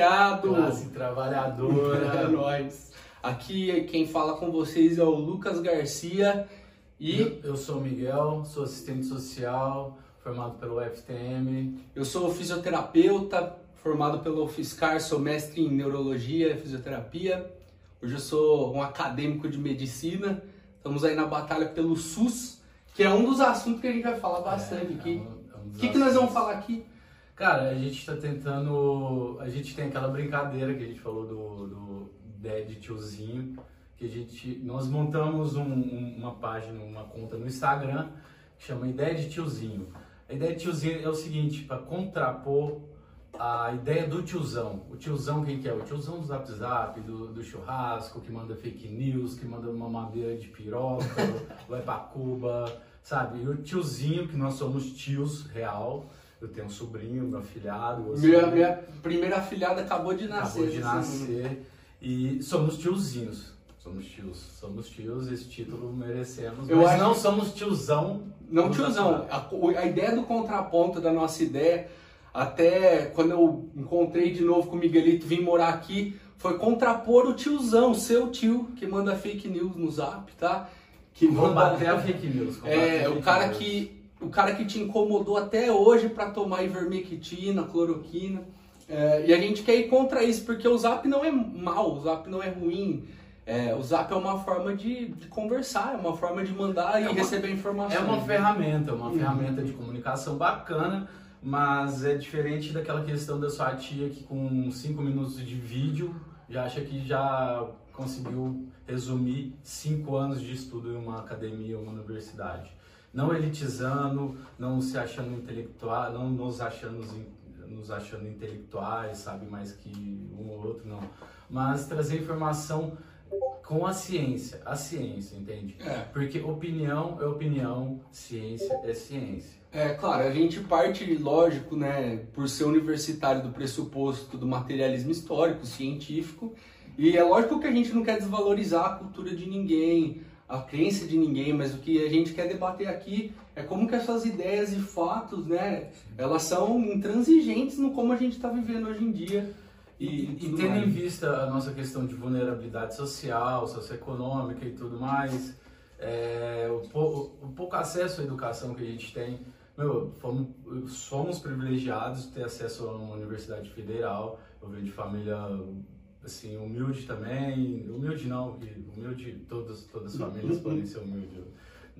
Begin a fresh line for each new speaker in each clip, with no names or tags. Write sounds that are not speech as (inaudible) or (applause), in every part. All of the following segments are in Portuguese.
proletariado!
Classe trabalhadora. (laughs)
É nóis. Aqui quem fala com vocês é o Lucas Garcia e
Eu, eu sou o Miguel, sou assistente social, formado pelo FTM.
eu sou fisioterapeuta, formado pelo UFSCar, sou mestre em neurologia e fisioterapia. Hoje eu sou um acadêmico de medicina. Estamos aí na batalha pelo SUS, que é um dos assuntos que a gente vai falar bastante
É,
aqui.
é um- é um
O que, que nós vamos falar aqui?
Cara, a gente tá tentando. A gente tem aquela brincadeira que a gente falou do, do Dead Tiozinho, que a gente. Nós montamos um- um- uma página, uma conta no Instagram que chama Ideia de Tiozinho. A ideia de tiozinho é o seguinte, para contrapor a ideia do tiozão. O tiozão quem que é? O tiozão do Zap Zap, do, do churrasco, que manda fake news, que manda uma madeira de piroca, (laughs) vai pra Cuba, sabe? E o tiozinho, que nós somos tios real. Eu tenho um sobrinho, meu afilhado.
Minha, minha primeira afilhada acabou de nascer.
acabou de
assim.
nascer. E somos tiozinhos. Somos tios. Somos tios, esse título merecemos.
Eu
mas
acho
não somos tiozão.
Não, tiozão, a, a ideia do contraponto da nossa ideia, até quando eu encontrei de novo com o Miguelito, vim morar aqui, foi contrapor o tiozão, seu tio, que manda fake news no zap, tá? Que
Combater a fake news.
É, o cara
news.
que o cara que te incomodou até hoje para tomar ivermectina, cloroquina. É, e a gente quer ir contra isso, porque o zap não é mal, o zap não é ruim. É, o zap é uma forma de, de conversar, é uma forma de mandar
É
e
uma-
receber informações.
É uma ferramenta, uma
Uhum.
ferramenta de comunicação bacana, mas é diferente daquela questão da sua tia que com 5 minutos de vídeo já acha que já conseguiu resumir 5 anos de estudo em uma academia ou uma universidade. Não elitizando, não se achando intelectual, não nos achando, nos achando intelectuais, sabe mais que um ou outro, não. Mas trazer informação com a ciência, a ciência, entende?
É.
Porque opinião é opinião, ciência é ciência.
É, claro, a gente parte, lógico, né, por ser universitário do pressuposto do materialismo histórico, científico, e é lógico que a gente não quer desvalorizar a cultura de ninguém, a crença de ninguém, mas o que a gente quer debater aqui é como que essas ideias e fatos, né, elas são intransigentes no como a gente está vivendo hoje em dia.
E,
E,
tendo
mais.
em vista a nossa questão de vulnerabilidade social, socioeconômica e tudo mais, é, o, pou- o pouco acesso à educação que a gente tem, meu, fomos, somos privilegiados de ter acesso a uma universidade federal. Eu venho de família assim humilde também, humilde não, humilde todas todas as famílias (laughs) podem ser humildes.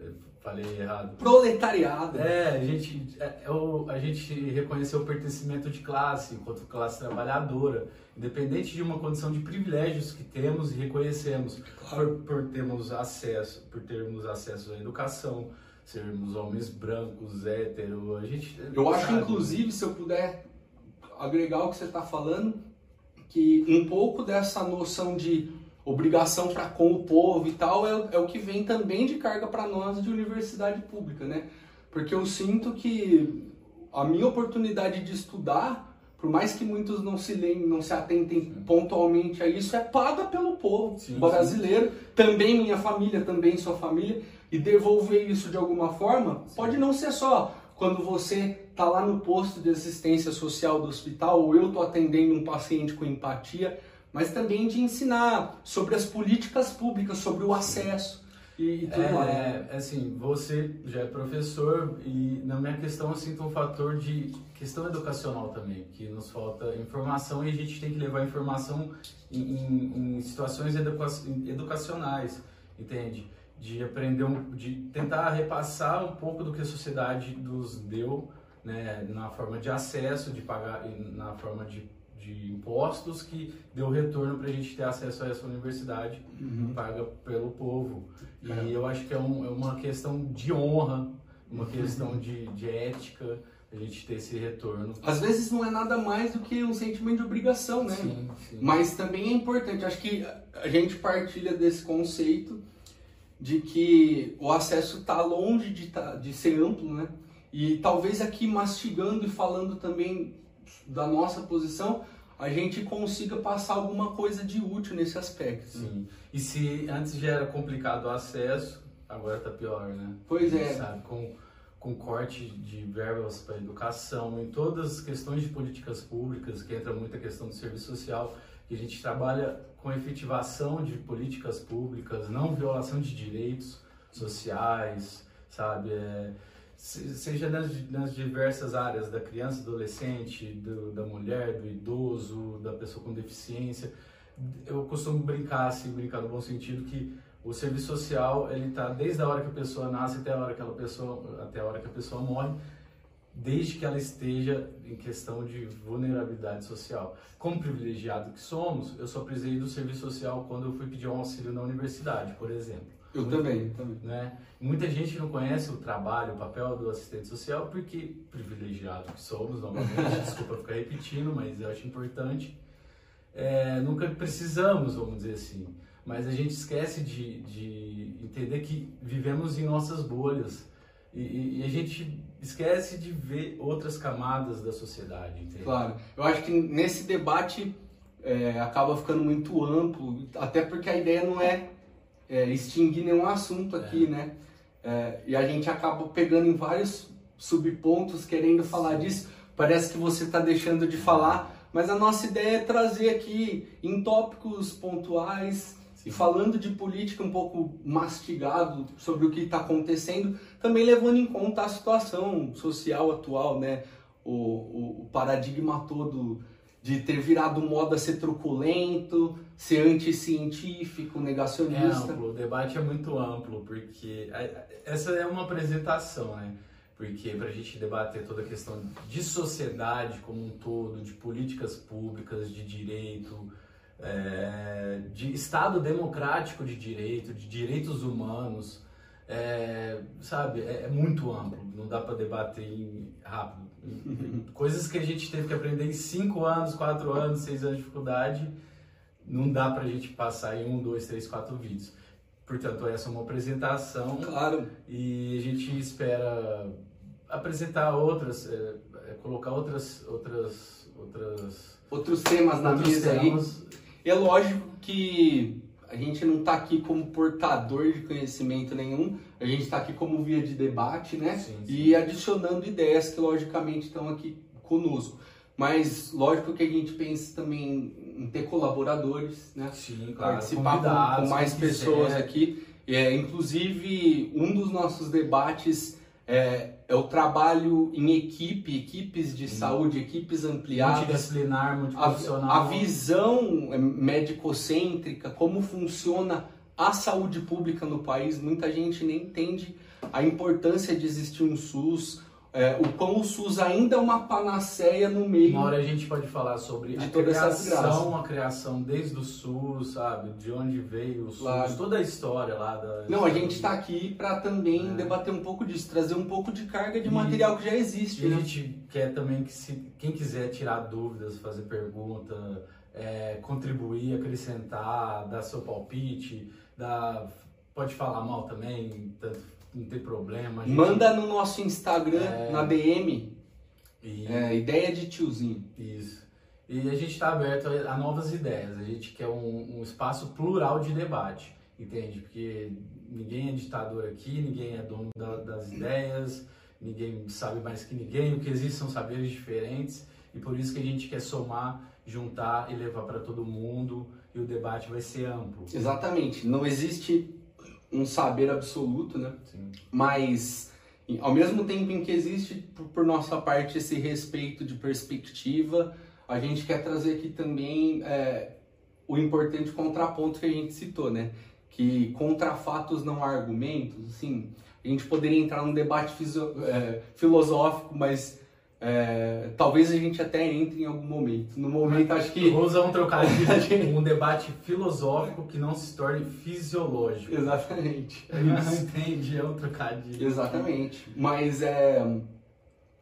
eu Falei errado.
Proletariado.
É, a gente, é, é o- a gente reconheceu o pertencimento de classe, enquanto classe trabalhadora, independente de uma condição de privilégios que temos e reconhecemos,
Claro.
por, por termos acesso, por termos acesso à educação, sermos homens brancos, hétero, a gente...
Eu acho,
sabe?
inclusive, se eu puder agregar o que você está falando, que um pouco dessa noção de obrigação para com o povo e tal é, é o que vem também de carga para nós de universidade pública, né? Porque eu sinto que a minha oportunidade de estudar, por mais que muitos não se leem, não se atentem pontualmente a isso, é paga pelo povo
Sim,
brasileiro, também minha família, também sua família, e devolver isso de alguma forma pode não ser só quando você tá lá no posto de assistência social do hospital ou eu tô atendendo um paciente com empatia, mas também de ensinar sobre as políticas públicas, sobre o acesso e, e tudo mais.
É, assim, você já é professor e na minha questão eu sinto um fator de questão educacional também, que nos falta informação e a gente tem que levar informação em, em- em situações educa- educacionais, entende? De aprender, um, de tentar repassar um pouco do que a sociedade nos deu, né, na forma de acesso, de pagar, na forma de, de impostos que deu retorno para a gente ter acesso a essa universidade
Uhum.
paga pelo povo. E
É.
eu acho que é, um- é uma questão de honra, uma questão de, de ética, a gente ter esse retorno.
Às vezes não é nada mais do que um sentimento de obrigação, né?
Sim, sim.
Mas também é importante, acho que a gente partilha desse conceito de que o acesso está longe de, tá- de ser amplo, né? E talvez aqui mastigando e falando também da nossa posição, a gente consiga passar alguma coisa de útil nesse aspecto.
Sim. E se antes já era complicado o acesso, agora tá pior, né?
Pois é.
Sabe, com, com corte de verbas para educação, em todas as questões de políticas públicas, que entra muita questão do serviço social, a gente trabalha com efetivação de políticas públicas, não violação de direitos sociais, sabe? É, seja nas, nas, diversas áreas da criança, adolescente, do, da mulher, do idoso, da pessoa com deficiência. Eu costumo brincar, assim, brincar no bom sentido, que o serviço social ele está desde a hora que a pessoa nasce até a hora que ela pessoa até a hora que a pessoa morre desde que ela esteja em questão de vulnerabilidade social. Como privilegiado que somos, eu só precisei do serviço social quando eu fui pedir um auxílio na universidade, por exemplo.
Eu
Muita,
também, também.
Né? Muita gente não conhece o trabalho, o papel do assistente social, porque privilegiado que somos, novamente, (laughs) desculpa ficar repetindo, mas eu acho importante. É, nunca precisamos, vamos dizer assim mas a gente esquece de, de entender que vivemos em nossas bolhas e, e, a gente esquece de ver outras camadas da sociedade. Entende?
Claro, eu acho que nesse debate é, acaba ficando muito amplo, até porque a ideia não é, é extinguir nenhum assunto aqui, é. né? É, e a gente acaba pegando em vários subpontos querendo falar disso. Parece que você está deixando de falar, mas a nossa ideia é trazer aqui em tópicos pontuais e falando de política um pouco mastigado sobre o que está acontecendo, também levando em conta a situação social atual, né? O, o, o, paradigma todo de ter virado moda ser truculento, ser anticientífico, negacionista.
É amplo, o debate é muito amplo, porque essa é uma apresentação, né? Porque para a gente debater toda a questão de sociedade como um todo, de políticas públicas, de direito, é, de Estado democrático de direito, de direitos humanos, é, sabe, é, é, muito amplo, não dá para debater em, rápido. (laughs) Coisas que a gente teve que aprender em 5 anos, 4 anos, 6 anos de dificuldade, não dá para a gente passar em 1, 2, 3, 4 vídeos. Portanto, essa é uma apresentação
claro.
e a gente espera apresentar outras, é, é, colocar outras, outras, outras
outros temas na outros mesa temas. aí é lógico que a gente não está aqui como portador de conhecimento nenhum, a gente está aqui como via de debate, né? Sim, sim. E adicionando ideias que logicamente estão aqui conosco. Mas lógico que a gente pensa também em ter colaboradores, né?
Sim, claro.
Participar com, com mais pessoas aqui. É, inclusive, um dos nossos debates é, é o trabalho em equipe, equipes de saúde, equipes ampliadas.
Multidisciplinar, multiprofissional.
A, a visão é, médico-cêntrica, como funciona a saúde pública no país. Muita gente nem entende a importância de existir um SUS, é, o quão o SUS ainda é uma panaceia no meio.
Uma hora a gente pode falar sobre a criação, a criação desde o SUS, sabe? De onde veio o SUS, claro. toda a história lá da.
Não, a gente está aqui para também é. debater um pouco disso, trazer um pouco de carga de e, material que já existe.
E né? a gente quer também que se quem quiser tirar dúvidas, fazer pergunta, é, contribuir, acrescentar, dar seu palpite, dar, pode falar mal também, tanto não tem problema.
Gente... Manda no nosso Instagram, é... na DM. E... É, ideia de tiozinho.
Isso. E a gente está aberto a novas ideias. A gente quer um, um, espaço plural de debate, entende? Porque ninguém é ditador aqui, ninguém é dono da, das ideias, ninguém sabe mais que ninguém. O que existe são saberes diferentes e por isso que a gente quer somar, juntar e levar para todo mundo e o debate vai ser amplo.
Exatamente. Não existe um saber absoluto, né?
Sim.
Mas ao mesmo tempo em que existe por, nossa parte esse respeito de perspectiva, a gente quer trazer aqui também é, o importante contraponto que a gente citou, né? Que contra fatos não há argumentos, assim, a gente poderia entrar num debate é, filosófico, mas é, talvez a gente até entre em algum momento. No momento, acho que.
Vou usar um trocadilho, (laughs) um debate filosófico que não se torne fisiológico.
Exatamente.
Não entende, é um trocadilho.
Exatamente. Mas é.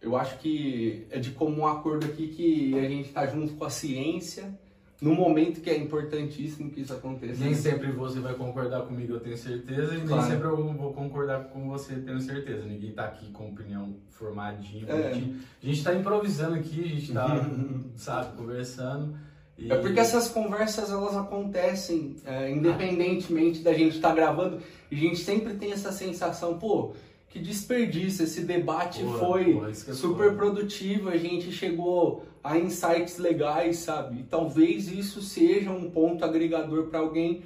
Eu acho que é de comum acordo aqui que a gente está junto com a ciência no momento que é importantíssimo que isso aconteça.
Nem sempre você vai concordar comigo, eu tenho certeza, e claro. nem sempre eu vou concordar com você, tenho certeza. Ninguém está aqui com opinião formadinha, é. A gente está improvisando aqui, a gente está, (laughs) sabe, conversando.
E... É porque essas conversas elas acontecem é, independentemente da gente estar tá gravando e a gente sempre tem essa sensação, pô, que desperdício. Esse debate foi
que é
super produtivo, a gente chegou a insights legais, sabe? E talvez isso seja um ponto agregador para alguém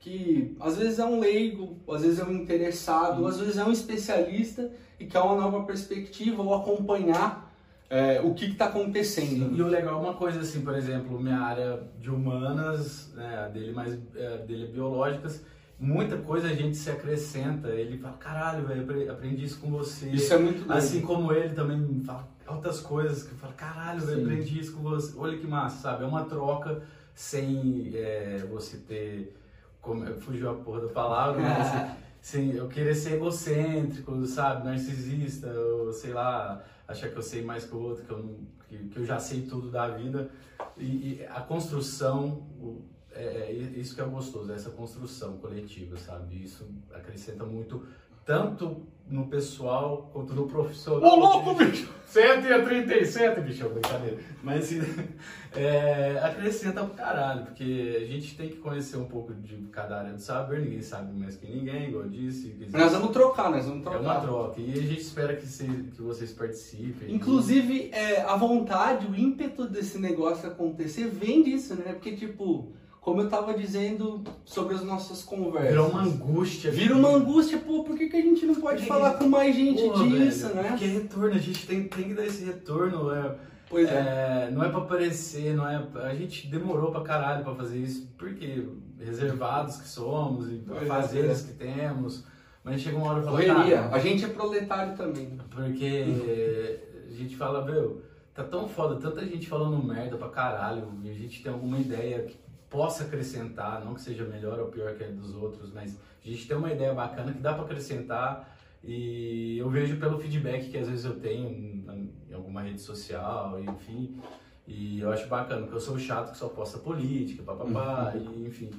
que às vezes é um leigo, às vezes é um interessado, às vezes é um especialista e quer uma nova perspectiva ou acompanhar é, o que está acontecendo.
E o legal é uma coisa assim, por exemplo, minha área de humanas, né, dele mais é, dele é biológicas, muita coisa a gente se acrescenta. Ele fala, caralho, velho, apre- aprendi isso com você.
Isso é muito doido.
Assim como ele também fala outras coisas que fala, caralho, velho, aprendi isso com você. Olha que massa, sabe? É uma troca sem é, você ter. Como, fugiu a porra da palavra, mas assim, (laughs) sem eu querer ser egocêntrico, sabe? Narcisista, ou sei lá, achar que eu sei mais que o outro, que eu, não, que, que eu já sei tudo da vida. E, e a construção, o- é, é isso que é gostoso, essa construção coletiva, sabe? Isso acrescenta muito, tanto no pessoal quanto no profissional.
Ô louco, bicho!
137, bicho, brincadeira. Mas assim, (laughs) é, acrescenta pro caralho, porque a gente tem que conhecer um pouco de cada área do saber, ninguém sabe mais que ninguém, igual eu disse.
Nós vamos trocar, nós vamos
é
trocar.
uma troca. E a gente espera que, se, que vocês participem.
Inclusive, é, a vontade, o ímpeto desse negócio acontecer vem disso, né? Porque, tipo, como eu tava dizendo sobre as nossas conversas.
Virou uma angústia.
Vira uma angústia, pô, por que, que a gente não pode
que
falar
que-
com mais gente
Porra,
disso,
velho,
né?
Porque retorno, a gente tem, tem que dar esse retorno. É,
Pois é.
é, não é pra aparecer, não é. A gente demorou pra caralho pra fazer isso, porque reservados que somos e
Pois é,
fazeres
pois
que temos. Mas chega uma hora e fala. "Cara,
A gente é proletário também.
Porque a gente fala, meu, tá tão foda, tanta gente falando merda pra caralho, e a gente tem alguma ideia que possa acrescentar, não que seja melhor ou pior que a dos outros, mas a gente tem uma ideia bacana que dá pra acrescentar e eu vejo pelo feedback que às vezes eu tenho em alguma rede social, enfim, e eu acho bacana, porque eu sou chato que só posta política, papapá, e enfim.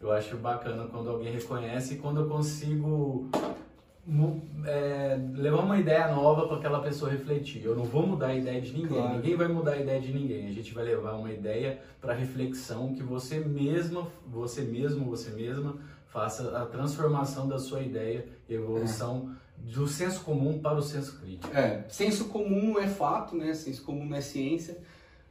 Eu acho bacana quando alguém reconhece e quando eu consigo é, levar uma ideia nova para aquela pessoa refletir. Eu não vou mudar a ideia de ninguém,
Claro.
ninguém vai mudar a ideia de ninguém. A gente vai levar uma ideia para reflexão que você mesma, você mesmo, você mesma faça a transformação da sua ideia e evolução do senso comum para o senso crítico.
É, senso comum é fato, né? Senso comum é ciência,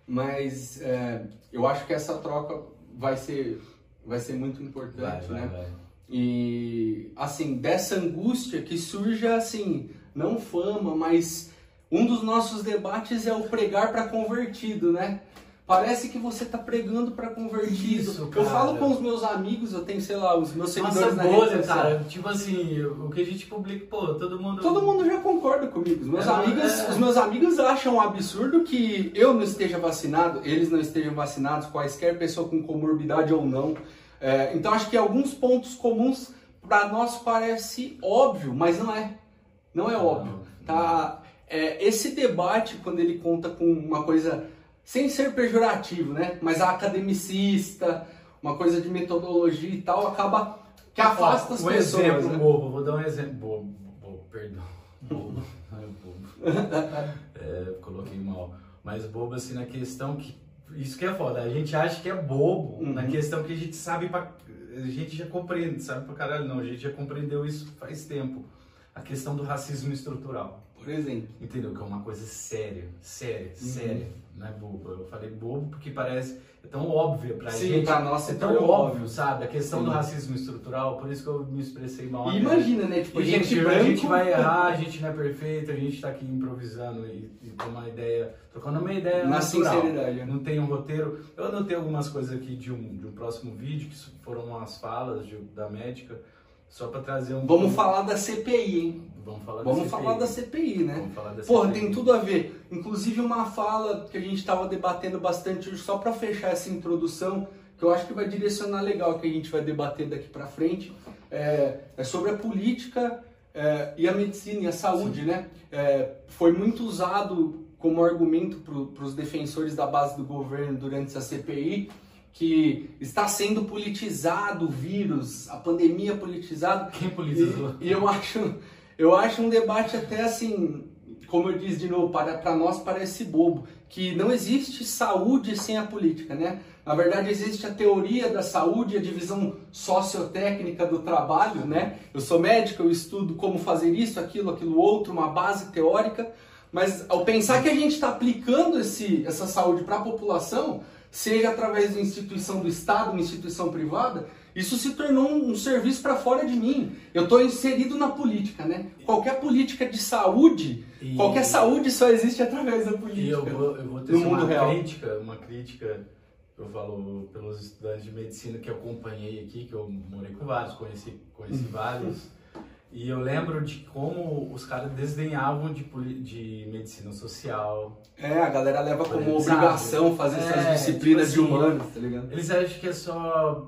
mas é, eu acho que essa troca vai ser, vai ser muito importante, né?
vai.
E assim, dessa angústia que surge assim, não fama, mas um dos nossos debates é o pregar para convertido, né? Parece que você tá pregando para convertido.
Isso,
eu falo com os meus amigos, eu tenho, sei lá, os meus
Nossa
seguidores na rede
bolha,
social.
cara, tipo assim, o que a gente publica, pô, todo mundo...
Todo mundo já concorda comigo. Os meus,
É,
amigos,
é.
os meus amigos acham um absurdo que eu não esteja vacinado, eles não estejam vacinados, quaisquer pessoa com comorbidade ou não. É, então acho que alguns pontos comuns para nós parece óbvio, mas não é. Não é óbvio. Tá? É, esse debate, quando ele conta com uma coisa, sem ser pejorativo, né? Mas academicista, uma coisa de metodologia e tal, acaba que afasta as
um
pessoas.
exemplo
né?
bobo, vou dar um exemplo bobo, bobo perdão, (laughs) bobo, não é bobo, é, coloquei mal, mas bobo assim na questão que, isso que é foda, a gente acha que é bobo,
Uhum.
na questão que a gente sabe pra, a gente já compreende, sabe pra caralho, não, a gente já compreendeu isso faz tempo, a questão do racismo estrutural.
Exemplo.
Entendeu? Que é uma coisa séria, séria,
Uhum.
séria, não é bobo. Eu falei bobo porque parece é tão óbvio pra
Sim,
gente.
pra nós
é tão
tão
óbvio, sabe? A questão
Sim.
do racismo estrutural, por isso que eu me expressei mal.
E imagina, né? Tipo,
E, gente,
gente
a
branco...
gente vai errar, a gente não é perfeito, a gente tá aqui improvisando e, e uma ideia, trocando uma ideia
Na
natural.
sinceridade?
Não tem um roteiro. Eu anotei algumas coisas aqui de um, de um próximo vídeo, que foram umas falas de- da médica, só pra trazer um...
Vamos falar da CPI, hein?
Vamos falar da
Vamos
CPI.
falar da CPI, né?
Vamos falar da
Porra,
CPI.
tem tudo a ver. Inclusive uma fala que a gente estava debatendo bastante hoje, só para fechar essa introdução, que eu acho que vai direcionar legal que a gente vai debater daqui para frente, é, é sobre a política é, e a medicina e a saúde, né? É, foi muito usado como argumento para os defensores da base do governo durante essa CPI que está sendo politizado o vírus, a pandemia politizada.
Quem politizou?
E, e eu acho, eu acho um debate até assim como eu disse de novo, para, para nós parece bobo, que não existe saúde sem a política, né? Na verdade, existe a teoria da saúde, a divisão sociotécnica do trabalho, né? Eu sou médico, eu estudo como fazer isso, aquilo, aquilo outro, uma base teórica, mas ao pensar que a gente está aplicando esse, essa saúde para a população, seja através de instituição do Estado, uma instituição privada, isso se tornou um, serviço para fora de mim. Eu estou inserido na política, né? Qualquer política de saúde, e... qualquer saúde só existe através da política. E
eu vou, eu vou ter uma real. crítica, uma crítica, eu falo pelos estudantes de medicina que acompanhei aqui, que eu morei com vários, conheci, conheci uhum. vários. E eu lembro de como os caras desdenhavam de, de medicina social.
É, a galera leva como obrigação fazer é, essas disciplinas tipo assim, de humanos, tá ligado?
Eles acham que é só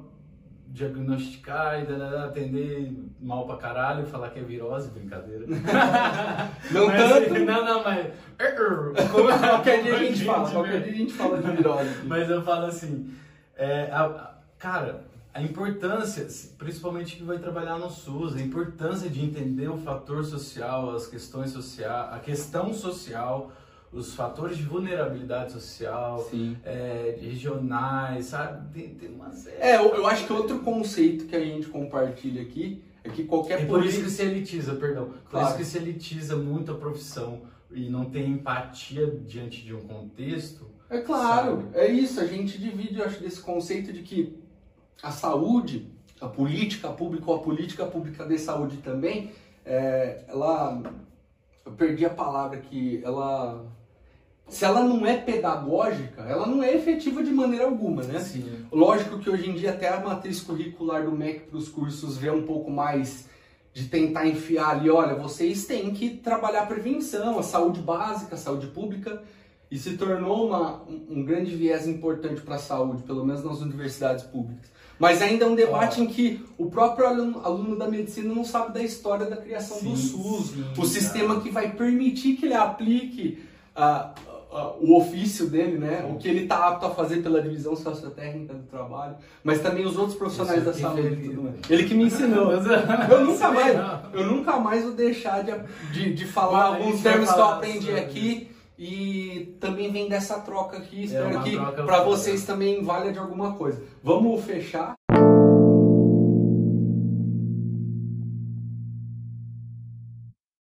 diagnosticar e atender mal pra caralho e falar que é virose, brincadeira. (laughs)
não mas, tanto. (laughs)
Não, não, mas. (laughs)
Como, qualquer dia a gente fala, qualquer dia a gente fala de virose.
Mas eu falo assim, é, a, a, cara, a importância, principalmente que vai trabalhar no SUS, a importância de entender o fator social, as questões sociais, a questão social, os fatores de vulnerabilidade social, é, regionais, sabe? Tem, tem uma série.
É, eu, eu, acho que outro conceito que a gente compartilha aqui é que qualquer
é por isso que se elitiza, perdão. Claro. Por isso que se elitiza muito a profissão e não tem empatia diante de um contexto.
É claro, sabe? é isso. A gente divide, eu acho, desse conceito de que a saúde, a política pública ou a política pública de saúde também, é, ela. Eu perdi a palavra aqui, ela. Se ela não é pedagógica, ela não é efetiva de maneira alguma, né?
Sim.
Lógico que hoje em dia até a matriz curricular do MEC para os cursos vê um pouco mais de tentar enfiar ali, olha, vocês têm que trabalhar a prevenção, a saúde básica, a saúde pública, e se tornou uma, um grande viés importante para a saúde, pelo menos nas universidades públicas. Mas ainda é um debate ah. em que o próprio aluno, aluno, da medicina não sabe da história da criação sim, do SUS, sim, o sistema que vai permitir que ele aplique uh, uh, o ofício dele, né? O que ele está apto a fazer pela divisão sociotécnica do trabalho, mas também os outros profissionais da saúde. Ele, que me ensinou. (laughs) eu nunca mais, eu nunca mais vou deixar de, de, de falar alguns termos que eu aprendi aqui e também vem dessa troca aqui. É espero é que para vocês também valha de alguma coisa. Vamos fechar.